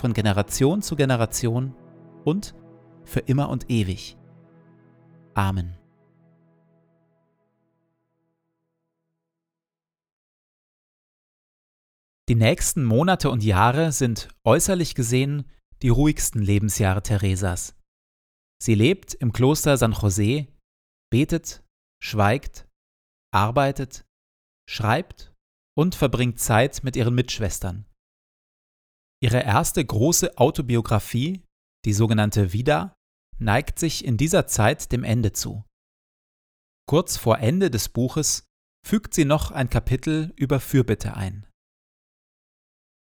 von Generation zu Generation und für immer und ewig. Amen. Die nächsten Monate und Jahre sind äußerlich gesehen die ruhigsten Lebensjahre Theresas. Sie lebt im Kloster San José, betet, schweigt, arbeitet, schreibt und verbringt Zeit mit ihren Mitschwestern. Ihre erste große Autobiografie, die sogenannte Vida, neigt sich in dieser Zeit dem Ende zu. Kurz vor Ende des Buches fügt sie noch ein Kapitel über Fürbitte ein.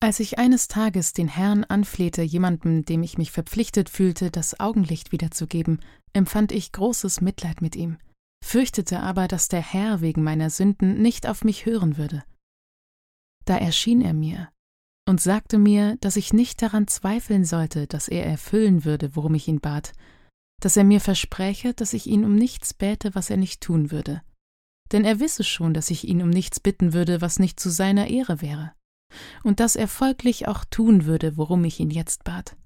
Als ich eines Tages den Herrn anflehte, jemandem, dem ich mich verpflichtet fühlte, das Augenlicht wiederzugeben, empfand ich großes Mitleid mit ihm, fürchtete aber, dass der Herr wegen meiner Sünden nicht auf mich hören würde. Da erschien er mir, und sagte mir, dass ich nicht daran zweifeln sollte, dass er erfüllen würde, worum ich ihn bat, dass er mir verspräche, dass ich ihn um nichts bäte, was er nicht tun würde. Denn er wisse schon, dass ich ihn um nichts bitten würde, was nicht zu seiner Ehre wäre, und dass er folglich auch tun würde, worum ich ihn jetzt bat.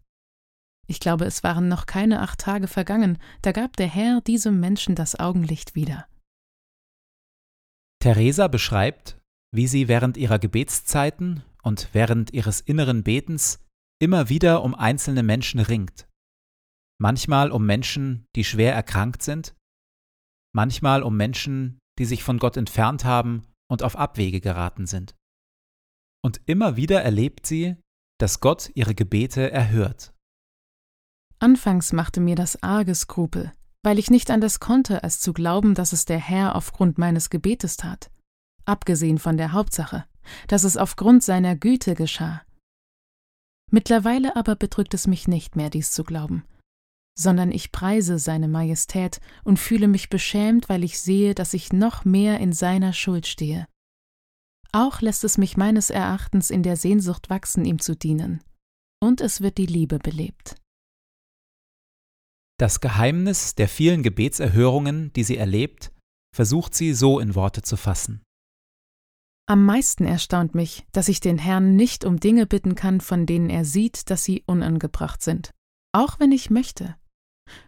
Ich glaube, es waren noch keine acht Tage vergangen, da gab der Herr diesem Menschen das Augenlicht wieder. Theresa beschreibt, wie sie während ihrer Gebetszeiten und während ihres inneren Betens immer wieder um einzelne Menschen ringt. Manchmal um Menschen, die schwer erkrankt sind, manchmal um Menschen, die sich von Gott entfernt haben und auf Abwege geraten sind. Und immer wieder erlebt sie, dass Gott ihre Gebete erhört. Anfangs machte mir das arge Skrupel, weil ich nicht anders konnte, als zu glauben, dass es der Herr aufgrund meines Gebetes tat, abgesehen von der Hauptsache, dass es aufgrund seiner Güte geschah. Mittlerweile aber bedrückt es mich nicht mehr, dies zu glauben, sondern ich preise seine Majestät und fühle mich beschämt, weil ich sehe, dass ich noch mehr in seiner Schuld stehe. Auch lässt es mich meines Erachtens in der Sehnsucht wachsen, ihm zu dienen. Und es wird die Liebe belebt. Das Geheimnis der vielen Gebetserhörungen, die sie erlebt, versucht sie so in Worte zu fassen. Am meisten erstaunt mich, dass ich den Herrn nicht um Dinge bitten kann, von denen er sieht, dass sie unangebracht sind, auch wenn ich möchte.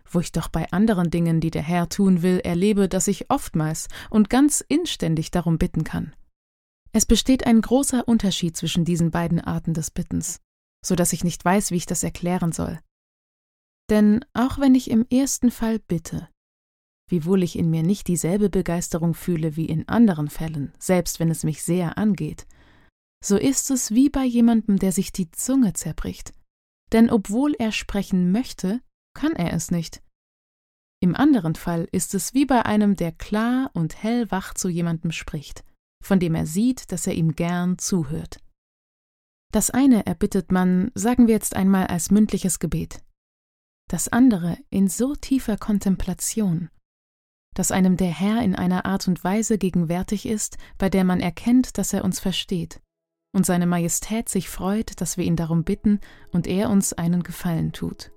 Wo ich doch bei anderen Dingen, die der Herr tun will, erlebe, dass ich oftmals und ganz inständig darum bitten kann. Es besteht ein großer Unterschied zwischen diesen beiden Arten des Bittens, so dass ich nicht weiß, wie ich das erklären soll. Denn auch wenn ich im ersten Fall bitte, wiewohl ich in mir nicht dieselbe Begeisterung fühle wie in anderen Fällen, selbst wenn es mich sehr angeht, so ist es wie bei jemandem, der sich die Zunge zerbricht. Denn obwohl er sprechen möchte, kann er es nicht. Im anderen Fall ist es wie bei einem, der klar und hellwach zu jemandem spricht, von dem er sieht, dass er ihm gern zuhört. Das eine erbittet man, sagen wir jetzt einmal, als mündliches Gebet, das andere in so tiefer Kontemplation, dass einem der Herr in einer Art und Weise gegenwärtig ist, bei der man erkennt, dass er uns versteht, und seine Majestät sich freut, dass wir ihn darum bitten und er uns einen Gefallen tut.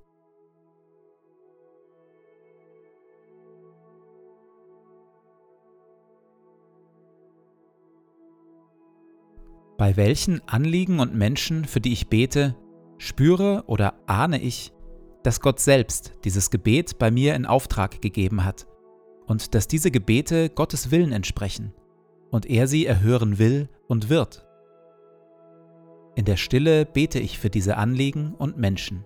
Bei welchen Anliegen und Menschen, für die ich bete, spüre oder ahne ich, dass Gott selbst dieses Gebet bei mir in Auftrag gegeben hat und dass diese Gebete Gottes Willen entsprechen und er sie erhören will und wird. In der Stille bete ich für diese Anliegen und Menschen.